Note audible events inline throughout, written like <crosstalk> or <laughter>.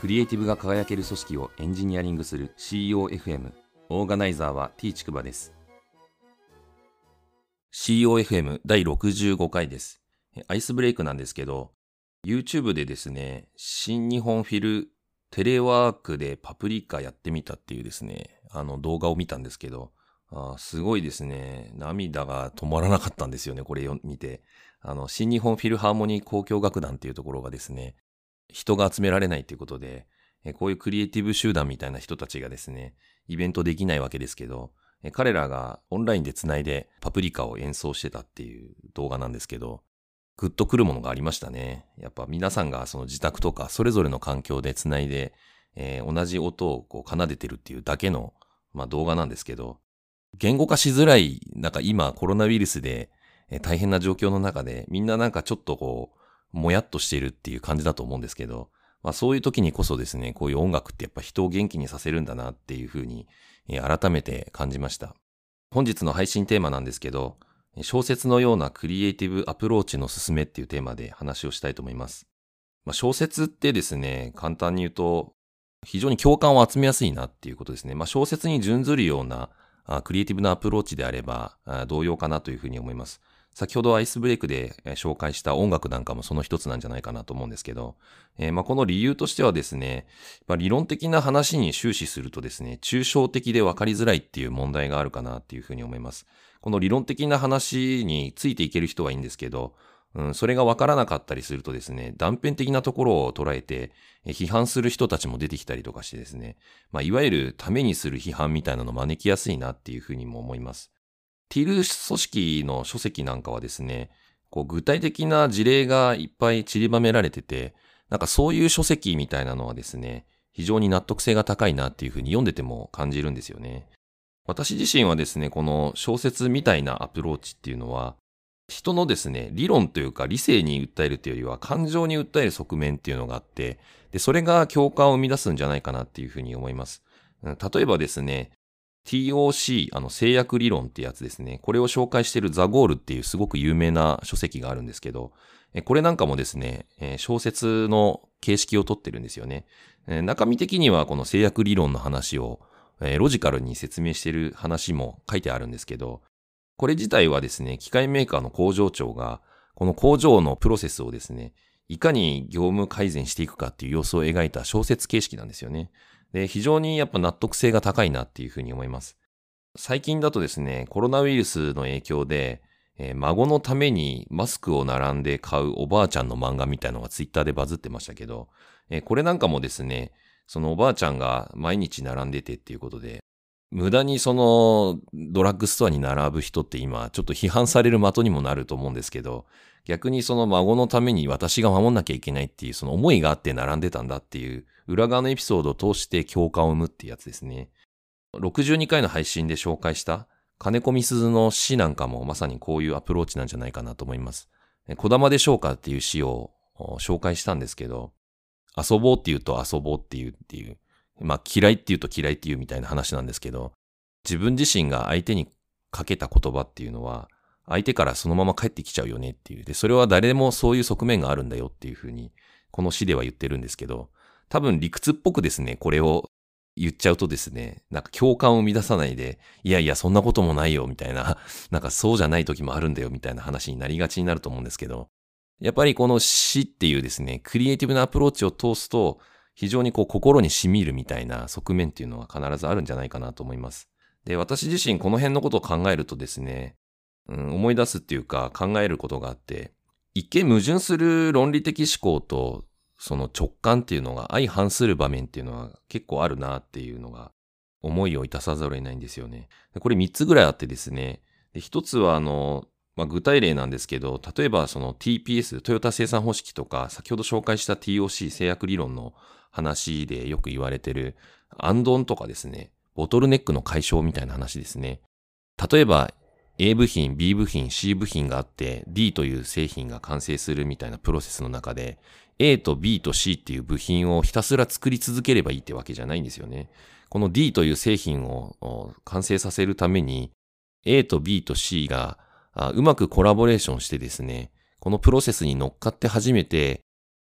クリエイティブが輝ける組織をエンジニアリングする COFM オーガナイザーは T ちくばです COFM 第65回ですアイスブレイクなんですけど YouTube でですね新日本フィルテレワークでパプリカやってみたっていうですねあの動画を見たんですけどあすごいですね。涙が止まらなかったんですよね、これを見て。あの、新日本フィルハーモニー交響楽団っていうところがですね、人が集められないということで、こういうクリエイティブ集団みたいな人たちがですね、イベントできないわけですけど、彼らがオンラインで繋いでパプリカを演奏してたっていう動画なんですけど、グッとくるものがありましたね。やっぱ皆さんがその自宅とかそれぞれの環境で繋いで、えー、同じ音をこう奏でてるっていうだけの、まあ、動画なんですけど、言語化しづらい、なんか今コロナウイルスで大変な状況の中でみんななんかちょっとこう、もやっとしているっていう感じだと思うんですけど、まあそういう時にこそですね、こういう音楽ってやっぱ人を元気にさせるんだなっていうふうに、改めて感じました。本日の配信テーマなんですけど、小説のようなクリエイティブアプローチの進めっていうテーマで話をしたいと思います。まあ、小説ってですね、簡単に言うと、非常に共感を集めやすいなっていうことですね。まあ、小説に準ずるようなクリエイティブなアプローチであれば同様かなというふうに思います。先ほどアイスブレイクで紹介した音楽なんかもその一つなんじゃないかなと思うんですけど、えー、まあこの理由としてはですね、ま理論的な話に終始するとですね、抽象的で分かりづらいっていう問題があるかなっていうふうに思います。この理論的な話についていける人はいいんですけど、うん、それが分からなかったりするとですね、断片的なところを捉えて、批判する人たちも出てきたりとかしてですね、まあ、いわゆるためにする批判みたいなのを招きやすいなっていうふうにも思います。ティル組織の書籍なんかはですね、こう具体的な事例がいっぱい散りばめられてて、なんかそういう書籍みたいなのはですね、非常に納得性が高いなっていうふうに読んでても感じるんですよね。私自身はですね、この小説みたいなアプローチっていうのは、人のですね、理論というか理性に訴えるというよりは感情に訴える側面っていうのがあって、で、それが共感を生み出すんじゃないかなっていうふうに思います。例えばですね、TOC、あの制約理論ってやつですね。これを紹介しているザ・ゴールっていうすごく有名な書籍があるんですけど、これなんかもですね、小説の形式をとってるんですよね。中身的にはこの制約理論の話をロジカルに説明している話も書いてあるんですけど、これ自体はですね、機械メーカーの工場長が、この工場のプロセスをですね、いかに業務改善していくかっていう様子を描いた小説形式なんですよね。で、非常にやっぱ納得性が高いなっていうふうに思います。最近だとですね、コロナウイルスの影響で、えー、孫のためにマスクを並んで買うおばあちゃんの漫画みたいのがツイッターでバズってましたけど、えー、これなんかもですね、そのおばあちゃんが毎日並んでてっていうことで、無駄にそのドラッグストアに並ぶ人って今ちょっと批判される的にもなると思うんですけど、逆にその孫のために私が守んなきゃいけないっていうその思いがあって並んでたんだっていう裏側のエピソードを通して共感を生むってやつですね。62回の配信で紹介した金子みすずの詩なんかもまさにこういうアプローチなんじゃないかなと思います。小玉でしょうかっていう詩を紹介したんですけど、遊ぼうって言うと遊ぼうって言うっていう、まあ嫌いって言うと嫌いって言うみたいな話なんですけど、自分自身が相手にかけた言葉っていうのは、相手からそのまま帰ってきちゃうよねっていう。で、それは誰でもそういう側面があるんだよっていうふうに、この詩では言ってるんですけど、多分理屈っぽくですね、これを言っちゃうとですね、なんか共感を生み出さないで、いやいや、そんなこともないよ、みたいな、<laughs> なんかそうじゃない時もあるんだよ、みたいな話になりがちになると思うんですけど、やっぱりこの詩っていうですね、クリエイティブなアプローチを通すと、非常にこう心に染みるみたいな側面っていうのは必ずあるんじゃないかなと思います。で、私自身この辺のことを考えるとですね、うん、思い出すっていうか考えることがあって、一見矛盾する論理的思考とその直感っていうのが相反する場面っていうのは結構あるなっていうのが思いをいたさざるを得ないんですよね。これ3つぐらいあってですね、で1つはあの、まあ、具体例なんですけど、例えばその TPS、トヨタ生産方式とか、先ほど紹介した TOC 制約理論の話でよく言われてる、アンドンとかですね、ボトルネックの解消みたいな話ですね。例えば、A 部品、B 部品、C 部品があって、D という製品が完成するみたいなプロセスの中で、A と B と C っていう部品をひたすら作り続ければいいってわけじゃないんですよね。この D という製品を完成させるために、A と B と C がうまくコラボレーションしてですね、このプロセスに乗っかって初めて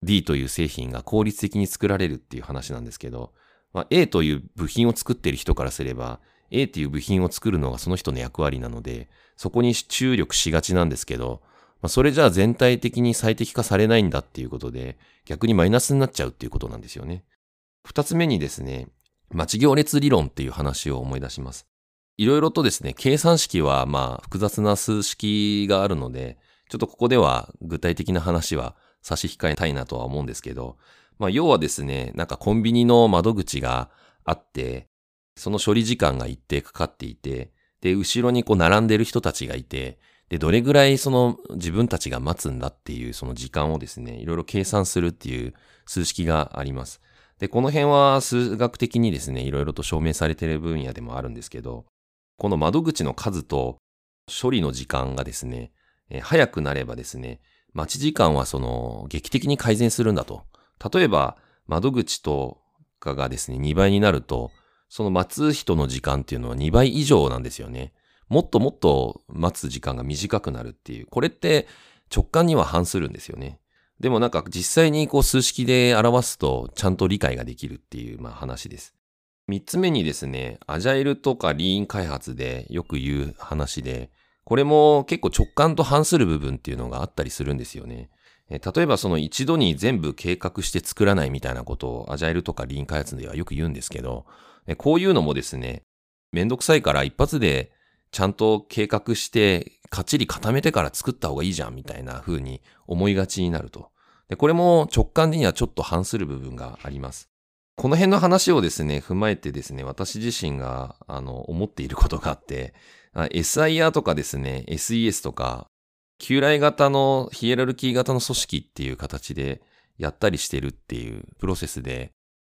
D という製品が効率的に作られるっていう話なんですけど、まあ、A という部品を作っている人からすれば、A っていう部品を作るのがその人の役割なので、そこに注力しがちなんですけど、まあ、それじゃあ全体的に最適化されないんだっていうことで、逆にマイナスになっちゃうっていうことなんですよね。二つ目にですね、待ち行列理論っていう話を思い出します。いろいろとですね、計算式はまあ複雑な数式があるので、ちょっとここでは具体的な話は差し控えたいなとは思うんですけど、まあ要はですね、なんかコンビニの窓口があって、その処理時間が一定かかっていて、で、後ろにこう並んでる人たちがいて、で、どれぐらいその自分たちが待つんだっていうその時間をですね、いろいろ計算するっていう数式があります。で、この辺は数学的にですね、いろいろと証明されている分野でもあるんですけど、この窓口の数と処理の時間がですね、え早くなればですね、待ち時間はその劇的に改善するんだと。例えば、窓口とかがですね、2倍になると、その待つ人の時間っていうのは2倍以上なんですよね。もっともっと待つ時間が短くなるっていう。これって直感には反するんですよね。でもなんか実際にこう数式で表すとちゃんと理解ができるっていうまあ話です。三つ目にですね、アジャイルとかリーン開発でよく言う話で、これも結構直感と反する部分っていうのがあったりするんですよね。例えばその一度に全部計画して作らないみたいなことをアジャイルとかリーン開発ではよく言うんですけど、こういうのもですね、めんどくさいから一発でちゃんと計画してかっちり固めてから作った方がいいじゃんみたいな風に思いがちになると。でこれも直感にはちょっと反する部分があります。この辺の話をですね、踏まえてですね、私自身が、あの、思っていることがあって、SIR とかですね、SES とか、旧来型のヒエラルキー型の組織っていう形でやったりしてるっていうプロセスで、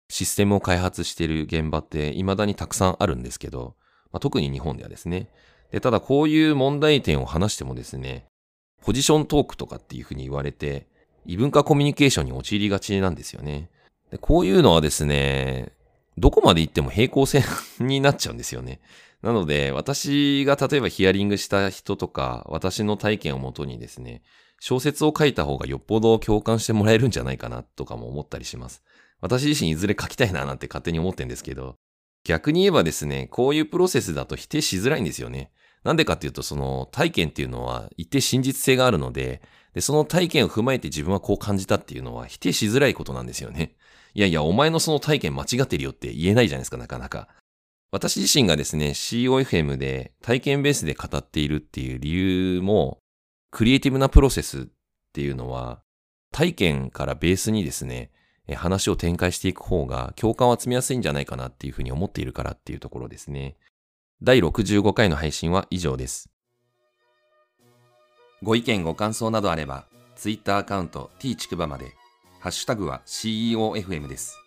システムを開発してる現場って未だにたくさんあるんですけど、まあ、特に日本ではですね。で、ただこういう問題点を話してもですね、ポジショントークとかっていうふうに言われて、異文化コミュニケーションに陥りがちなんですよね。でこういうのはですね、どこまで行っても平行線 <laughs> になっちゃうんですよね。なので、私が例えばヒアリングした人とか、私の体験をもとにですね、小説を書いた方がよっぽど共感してもらえるんじゃないかなとかも思ったりします。私自身いずれ書きたいななんて勝手に思ってんですけど、逆に言えばですね、こういうプロセスだと否定しづらいんですよね。なんでかっていうと、その体験っていうのは一定真実性があるので、で、その体験を踏まえて自分はこう感じたっていうのは否定しづらいことなんですよね。いやいや、お前のその体験間違ってるよって言えないじゃないですか、なかなか。私自身がですね、COFM で体験ベースで語っているっていう理由も、クリエイティブなプロセスっていうのは、体験からベースにですね、話を展開していく方が共感を集めやすいんじゃないかなっていうふうに思っているからっていうところですね。第65回の配信は以上です。ご意見ご感想などあれば、Twitter アカウント t ちくばまで、ハッシュタグは CEOFM です。